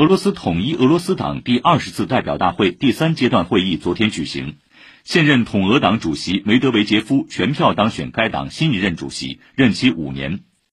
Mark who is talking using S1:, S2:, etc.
S1: 俄罗斯统一俄罗斯党第二十次代表大会第三阶段会议昨天举行。现任统俄党主席梅德韦杰夫全票当选该党新一任主席任期五年。